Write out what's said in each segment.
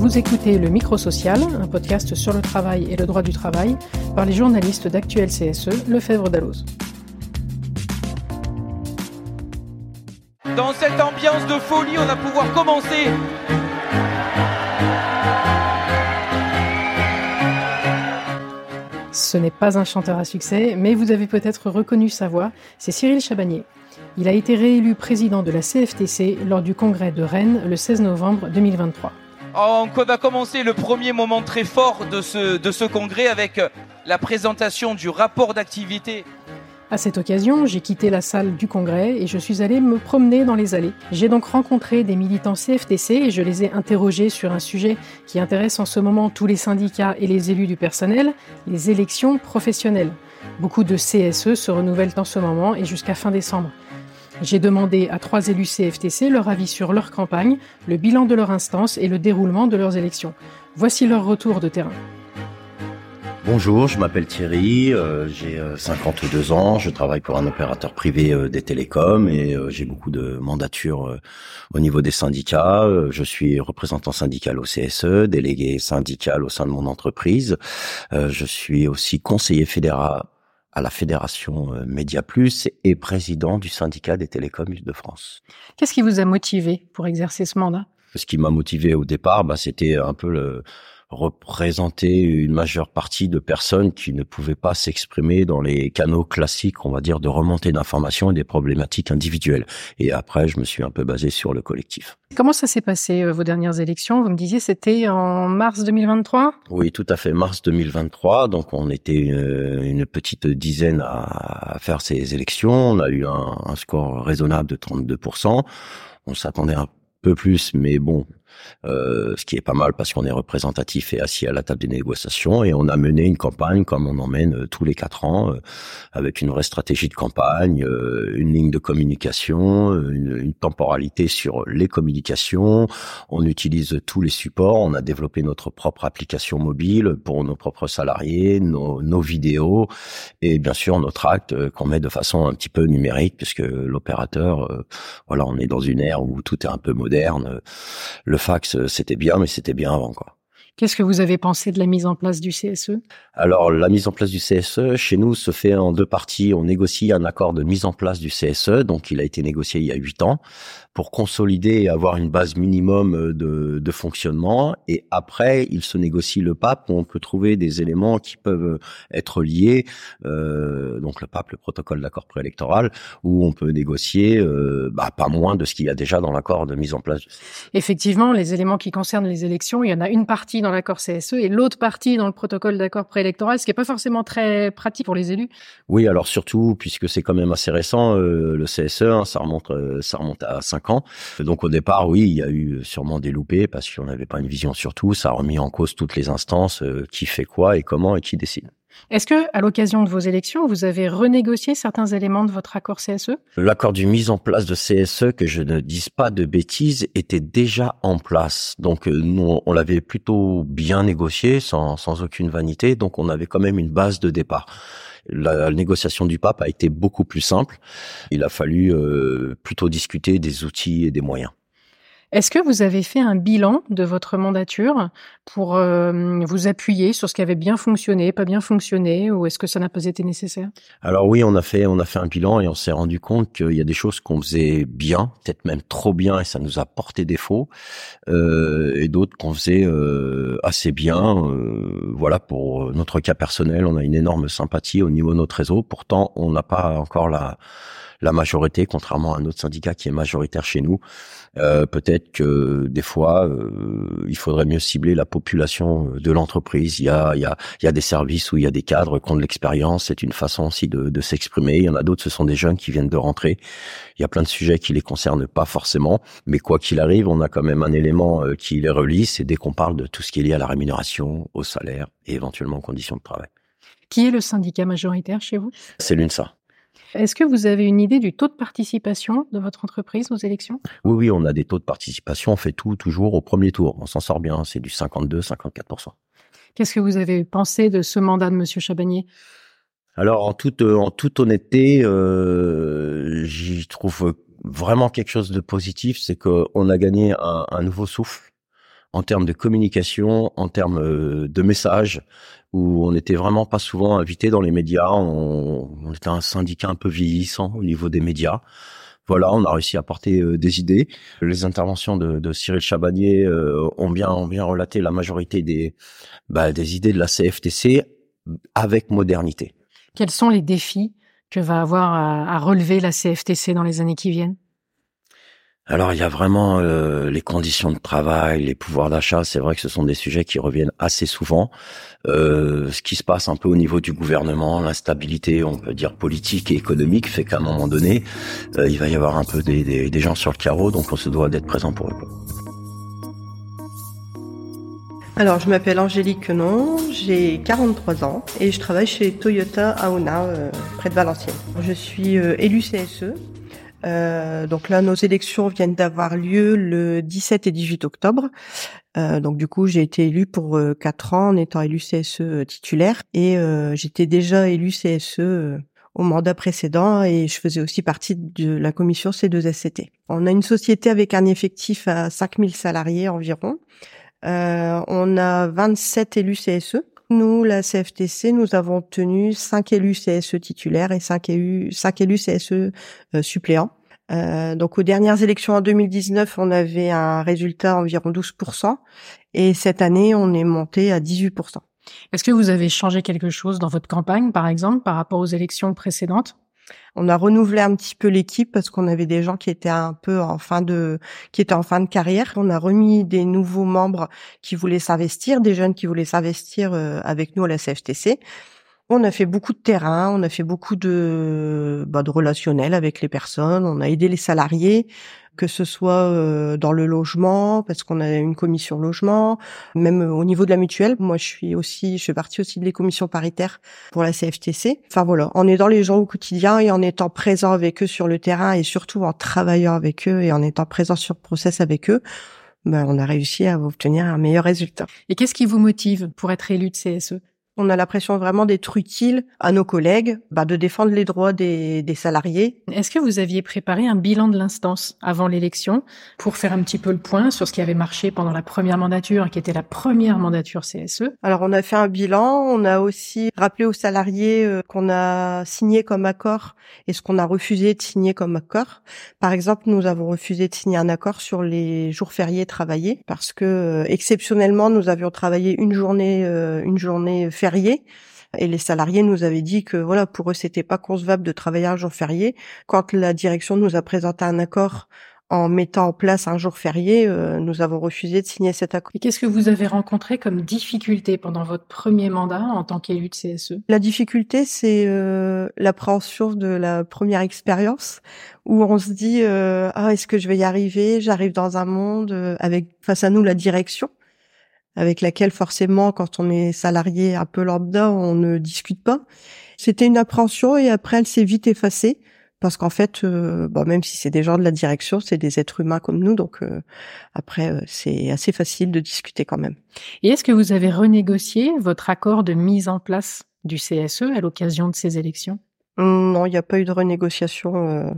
Vous écoutez Le Micro Social, un podcast sur le travail et le droit du travail par les journalistes d'Actuel CSE, Lefebvre Dalloz. Dans cette ambiance de folie, on va pouvoir commencer. Ce n'est pas un chanteur à succès, mais vous avez peut-être reconnu sa voix, c'est Cyril Chabagnier. Il a été réélu président de la CFTC lors du congrès de Rennes le 16 novembre 2023. On va commencer le premier moment très fort de ce, de ce congrès avec la présentation du rapport d'activité? À cette occasion, j'ai quitté la salle du congrès et je suis allé me promener dans les allées. J'ai donc rencontré des militants CFTC et je les ai interrogés sur un sujet qui intéresse en ce moment tous les syndicats et les élus du personnel, les élections professionnelles. Beaucoup de CSE se renouvellent en ce moment et jusqu'à fin décembre. J'ai demandé à trois élus CFTC leur avis sur leur campagne, le bilan de leur instance et le déroulement de leurs élections. Voici leur retour de terrain. Bonjour, je m'appelle Thierry, euh, j'ai 52 euh, ans, je travaille pour un opérateur privé euh, des télécoms et j'ai beaucoup de mandatures au niveau des syndicats. je suis représentant syndical au CSE, délégué syndical au sein de mon entreprise. je suis aussi conseiller fédéral à la fédération Média Plus et président du syndicat des télécoms de France. Qu'est-ce qui vous a motivé pour exercer ce mandat? Ce qui m'a motivé au départ, bah, c'était un peu le représenter une majeure partie de personnes qui ne pouvaient pas s'exprimer dans les canaux classiques, on va dire, de remontée d'informations et des problématiques individuelles. Et après, je me suis un peu basé sur le collectif. Comment ça s'est passé, euh, vos dernières élections? Vous me disiez c'était en mars 2023 Oui, tout à fait, mars 2023. Donc, on était une, petite dizaine à, faire ces élections. On a eu un, un score raisonnable de 32%. On s'attendait un peu plus, mais bon, euh, ce qui est pas mal parce qu'on est représentatif et assis à la table des négociations et on a mené une campagne comme on en mène euh, tous les quatre ans euh, avec une vraie stratégie de campagne, une ligne de communication, une, temporalité sur les communications. On utilise tous les supports. On a développé notre propre application mobile pour nos propres salariés, nos, nos vidéos et bien sûr notre acte qu'on met de façon un petit peu numérique puisque l'opérateur, voilà, on est dans une ère où tout est un peu moderne. Fax, c'était bien, mais c'était bien avant, quoi. Qu'est-ce que vous avez pensé de la mise en place du CSE Alors, la mise en place du CSE, chez nous, se fait en deux parties. On négocie un accord de mise en place du CSE, donc il a été négocié il y a huit ans, pour consolider et avoir une base minimum euh, de, de, fonctionnement. Et après, il se négocie le PAP, où on peut trouver des éléments qui peuvent être liés. Euh, donc le PAP, le protocole d'accord préélectoral, où on peut négocier euh, bah, pas moins de ce qu'il y a déjà dans l'accord de mise en place. Effectivement, les éléments qui concernent les élections, il y en a une partie dans l'accord CSE et l'autre partie dans le protocole d'accord préélectoral, ce qui n'est pas forcément très pratique pour les élus. Oui, alors surtout puisque c'est quand même assez récent, euh, le CSE, hein, ça remonte, euh, ça remonte à 5 ans. Donc au départ, oui, il y a eu sûrement des loupés parce qu'on n'avait pas une vision sur tout. Ça a remis en cause toutes les instances, euh, qui fait quoi et comment et qui décide. Est-ce que, à l'occasion de vos élections, vous avez renégocié certains éléments de votre accord CSE L'accord du mise en place de CSE, que je ne dise pas de bêtises, était déjà en place. Donc euh, nous, on l'avait plutôt bien négocié, sans, sans aucune vanité. Donc on avait quand même une base de départ. La négociation du pape a été beaucoup plus simple. Il a fallu euh, plutôt discuter des outils et des moyens. Est-ce que vous avez fait un bilan de votre mandature pour euh, vous appuyer sur ce qui avait bien fonctionné, pas bien fonctionné, ou est-ce que ça n'a pas été nécessaire? Alors oui, on a fait on a fait un bilan et on s'est rendu compte qu'il y a des choses qu'on faisait bien, peut-être même trop bien, et ça nous a porté défaut, euh, et d'autres qu'on faisait euh, assez bien. Euh, voilà, pour notre cas personnel, on a une énorme sympathie au niveau de notre réseau. Pourtant, on n'a pas encore la la majorité, contrairement à un autre syndicat qui est majoritaire chez nous. Euh, peut-être que des fois, euh, il faudrait mieux cibler la population de l'entreprise. Il y a, il y a, il y a des services où il y a des cadres qui ont de l'expérience. C'est une façon aussi de, de s'exprimer. Il y en a d'autres, ce sont des jeunes qui viennent de rentrer. Il y a plein de sujets qui les concernent pas forcément, mais quoi qu'il arrive, on a quand même un élément euh, qui les relie. C'est dès qu'on parle de tout ce qui est lié à la rémunération, au salaire et éventuellement aux conditions de travail. Qui est le syndicat majoritaire chez vous? C'est l'UNSA. Est-ce que vous avez une idée du taux de participation de votre entreprise aux élections? Oui, oui, on a des taux de participation. On fait tout toujours au premier tour. On s'en sort bien. C'est du 52-54%. Qu'est-ce que vous avez pensé de ce mandat de Monsieur Chabagnier Alors, en toute, en toute honnêteté, euh, j'y trouve vraiment quelque chose de positif. C'est qu'on a gagné un, un nouveau souffle en termes de communication, en termes euh, de messages, où on n'était vraiment pas souvent invité dans les médias. On, était un syndicat un peu vieillissant au niveau des médias. Voilà, on a réussi à apporter euh, des idées. Les interventions de, de Cyril Chabanier euh, ont bien ont bien relaté la majorité des bah, des idées de la CFTC avec modernité. Quels sont les défis que va avoir à, à relever la CFTC dans les années qui viennent? Alors il y a vraiment euh, les conditions de travail, les pouvoirs d'achat. C'est vrai que ce sont des sujets qui reviennent assez souvent. Euh, ce qui se passe un peu au niveau du gouvernement, l'instabilité, on peut dire politique et économique, fait qu'à un moment donné, euh, il va y avoir un peu des, gens sur le carreau, donc on se doit d'être présent pour eux. Alors, je m'appelle Angélique Quenon, j'ai 43 ans et je travaille chez Toyota Aona, euh, près de Valenciennes. Je suis euh, élue CSE, euh, donc là, nos élections viennent d'avoir lieu le 17 et 18 octobre. Euh, donc du coup, j'ai été élue pour euh, 4 ans en étant élue CSE euh, titulaire et j'étais déjà élue CSE au mandat précédent et je faisais aussi partie de la commission C2SCT. On a une société avec un effectif à 5000 salariés environ. on a 27 élus CSE. Nous, la CFTC, nous avons tenu 5 élus CSE titulaires et 5 élus, 5 élus CSE euh, suppléants. Euh, donc aux dernières élections en 2019, on avait un résultat environ 12%, et cette année, on est monté à 18%. Est-ce que vous avez changé quelque chose dans votre campagne, par exemple, par rapport aux élections précédentes? On a renouvelé un petit peu l'équipe parce qu'on avait des gens qui étaient un peu en fin de qui étaient en fin de carrière. On a remis des nouveaux membres qui voulaient s'investir, des jeunes qui voulaient s'investir euh, avec nous à la CFTC. On a fait beaucoup de terrain, on a fait beaucoup de, bah, de relationnel avec les personnes, on a aidé les salariés, que ce soit euh, dans le logement, parce qu'on a une commission logement, même au niveau de la mutuelle. Moi, je suis aussi, je fais partie aussi des commissions paritaires pour la CFTC. Enfin voilà, en aidant les gens au quotidien et en étant présent avec eux sur le terrain et surtout en travaillant avec eux et en étant présent sur le process avec eux, ben, on a réussi à obtenir un meilleur résultat. Et qu'est-ce qui vous motive pour être élu de CSE on a l'impression vraiment d'être utile à nos collègues, bah, de défendre les droits des, des salariés. Est-ce que vous aviez préparé un bilan de l'instance avant l'élection pour faire un petit peu le point sur ce qui avait marché pendant la première mandature, qui était la première mandature CSE Alors on a fait un bilan, on a aussi rappelé aux salariés euh, qu'on a signé comme accord et ce qu'on a refusé de signer comme accord. Par exemple, nous avons refusé de signer un accord sur les jours fériés travaillés parce que euh, exceptionnellement nous avions travaillé une journée, euh, une journée fériée et les salariés nous avaient dit que voilà pour eux c'était pas concevable de travailler un jour férié. Quand la direction nous a présenté un accord en mettant en place un jour férié, euh, nous avons refusé de signer cet accord. Et qu'est-ce que vous avez rencontré comme difficulté pendant votre premier mandat en tant qu'élu de CSE La difficulté, c'est euh, l'appréhension de la première expérience où on se dit euh, ah est-ce que je vais y arriver? J'arrive dans un monde euh, avec face à nous la direction avec laquelle forcément, quand on est salarié un peu lambda, on ne discute pas. C'était une appréhension et après, elle s'est vite effacée parce qu'en fait, euh, bon, même si c'est des gens de la direction, c'est des êtres humains comme nous, donc euh, après, euh, c'est assez facile de discuter quand même. Et est-ce que vous avez renégocié votre accord de mise en place du CSE à l'occasion de ces élections? Non, il n'y a pas eu de renégociation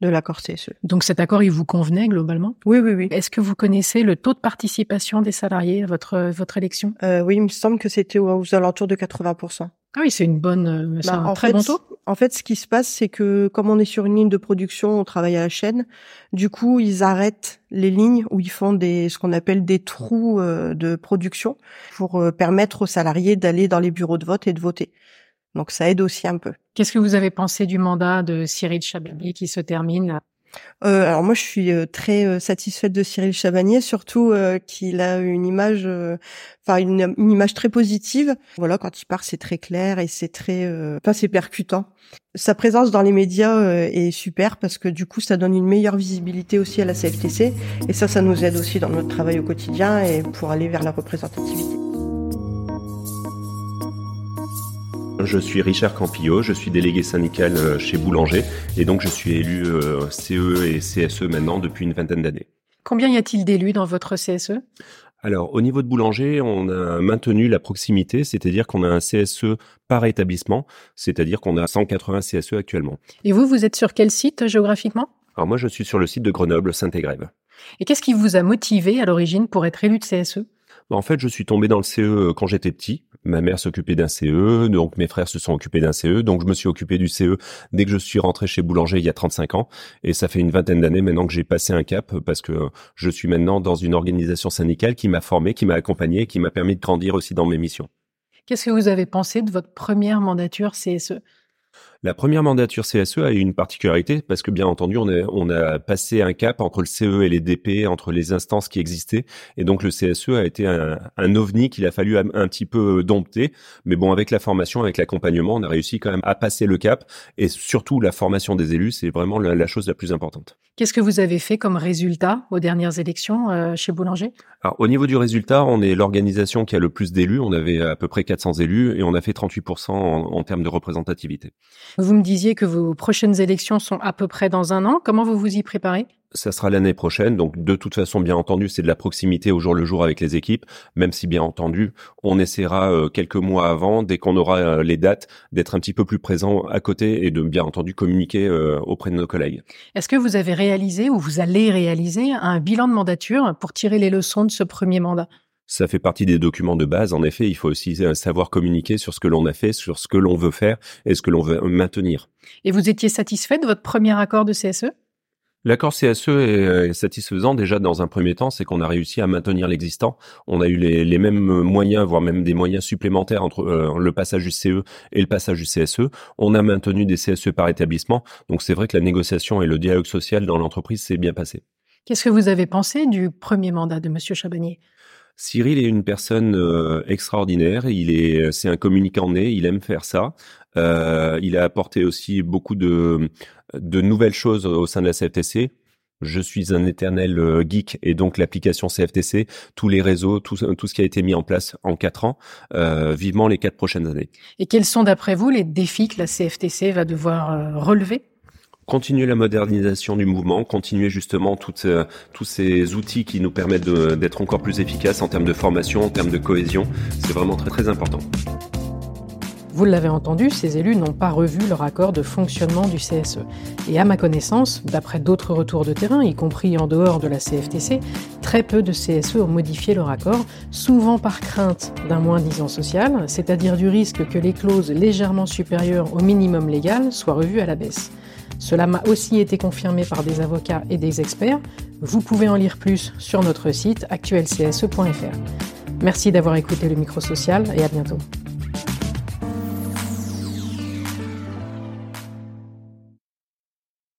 de l'accord CSE. Donc cet accord, il vous convenait globalement? Oui, oui, oui. Est-ce que vous connaissez le taux de participation des salariés à votre votre élection? Euh, Oui, il me semble que c'était aux, alentours de 80%. Ah oui, c'est une bonne, euh, Bah, un en très fait, bon taux. En fait, ce qui se passe, c'est que comme on est sur une ligne de production, on travaille à la chaîne. Du coup, ils arrêtent les lignes où ils font des ce qu'on appelle des trous euh, de production pour euh, permettre aux salariés d'aller dans les bureaux de vote et de voter. Donc ça aide aussi un peu. Qu'est-ce que vous avez pensé du mandat de Cyril Chabani qui se termine? Euh, alors moi, je suis euh, très euh, satisfaite de Cyril Chabanier, surtout euh, qu'il a une image, euh, enfin une, une image très positive. Voilà, quand il part, c'est très clair et c'est très, euh, enfin c'est percutant. Sa présence dans les médias euh, est super parce que du coup, ça donne une meilleure visibilité aussi à la CFTC et ça, ça nous aide aussi dans notre travail au quotidien et pour aller vers la représentativité. Je suis Richard Campillo, je suis délégué syndical euh, chez Boulanger et donc je suis élu euh, CE et CSE maintenant depuis une vingtaine d'années. Combien y a-t-il d'élus dans votre CSE Alors au niveau de Boulanger, on a maintenu la proximité, c'est-à-dire qu'on a un CSE par établissement, c'est-à-dire qu'on a 180 CSE actuellement. Et vous, vous êtes sur quel site géographiquement? Alors moi je suis sur le site de Grenoble Saint-Égrève. Et qu'est-ce qui vous a motivé à l'origine pour être élu de CSE en fait, je suis tombé dans le CE euh, quand j'étais petit. Ma mère s'occupait d'un CE, donc mes frères se sont occupés d'un CE, donc je me suis occupé du CE dès que je suis rentré chez Boulanger il y a 35 ans. Et ça fait une vingtaine d'années maintenant que j'ai passé un cap parce que je suis maintenant dans une organisation syndicale qui m'a formé, qui m'a accompagné, qui m'a permis de grandir aussi dans mes missions. Qu'est-ce que vous avez pensé de votre première mandature CSE la première mandature CSE a eu une particularité parce que bien entendu, on a, on a passé un cap entre le CE et les DP, entre les instances qui existaient, et donc le CSE a été un, un ovni qu'il a fallu un, petit peu dompter. Mais bon, avec la formation, avec l'accompagnement, on a réussi quand même à passer le cap, et surtout la formation des élus, c'est vraiment la, chose la plus importante. Qu'est-ce que vous avez fait comme résultat aux dernières élections euh, chez Boulanger? Alors, au niveau du résultat, on est l'organisation qui a le plus d'élus. On avait à peu près 400 élus et on a fait 38% en, en termes de représentativité. Vous me disiez que vos prochaines élections sont à peu près dans un an. Comment vous vous y préparez? Ça sera l'année prochaine. Donc, de toute façon, bien entendu, c'est de la proximité au jour le jour avec les équipes, même si, bien entendu, on essaiera euh, quelques mois avant, dès qu'on aura euh, les dates, d'être un petit peu plus présent à côté et de, bien entendu, communiquer euh, auprès de nos collègues. Est-ce que vous avez réalisé ou vous allez réaliser un bilan de mandature pour tirer les leçons de ce premier mandat? Ça fait partie des documents de base. En effet, il faut aussi euh, savoir communiquer sur ce que l'on a fait, sur ce que l'on veut faire et ce que l'on veut maintenir. Et vous étiez satisfait de votre premier accord de CSE L'accord CSE euh, est, satisfaisant déjà dans un premier temps, c'est qu'on a réussi à maintenir l'existant. On a eu les, mêmes moyens, voire même des moyens supplémentaires entre euh, le passage du CE et le passage du CSE. On a maintenu des CSE par établissement, donc c'est vrai que la négociation et le dialogue social dans l'entreprise s'est bien passé. Qu'est-ce que vous avez pensé du premier mandat de Monsieur Chabanier Cyril est une personne euh, extraordinaire. Il est, c'est un communicant né. Il aime faire ça. Euh, il a apporté aussi beaucoup de de nouvelles choses au sein de la CFTC. Je suis un éternel euh, geek et donc l'application CFTC, tous les réseaux, tout, tout ce qui a été mis en place en quatre ans, euh, vivement les quatre prochaines années. Et quels sont d'après vous les défis que la CFTC va devoir relever? Continuer la modernisation du mouvement, continuer justement euh, tous ces outils qui nous permettent d'être encore plus efficaces en termes de formation, en termes de cohésion. C'est vraiment très très important. Vous l'avez entendu, ces élus n'ont pas revu leur accord de fonctionnement du CSE. Et à ma connaissance, d'après d'autres retours de terrain, y compris en dehors de la CFTC, très peu de CSE ont modifié leur accord, souvent par crainte d'un moins-disant social, c'est-à-dire du risque que les clauses légèrement supérieures au minimum légal soient revues à la baisse. Cela m'a aussi été confirmé par des avocats et des experts. Vous pouvez en lire plus sur notre site actuelcse.fr. Merci d'avoir écouté le micro social et à bientôt.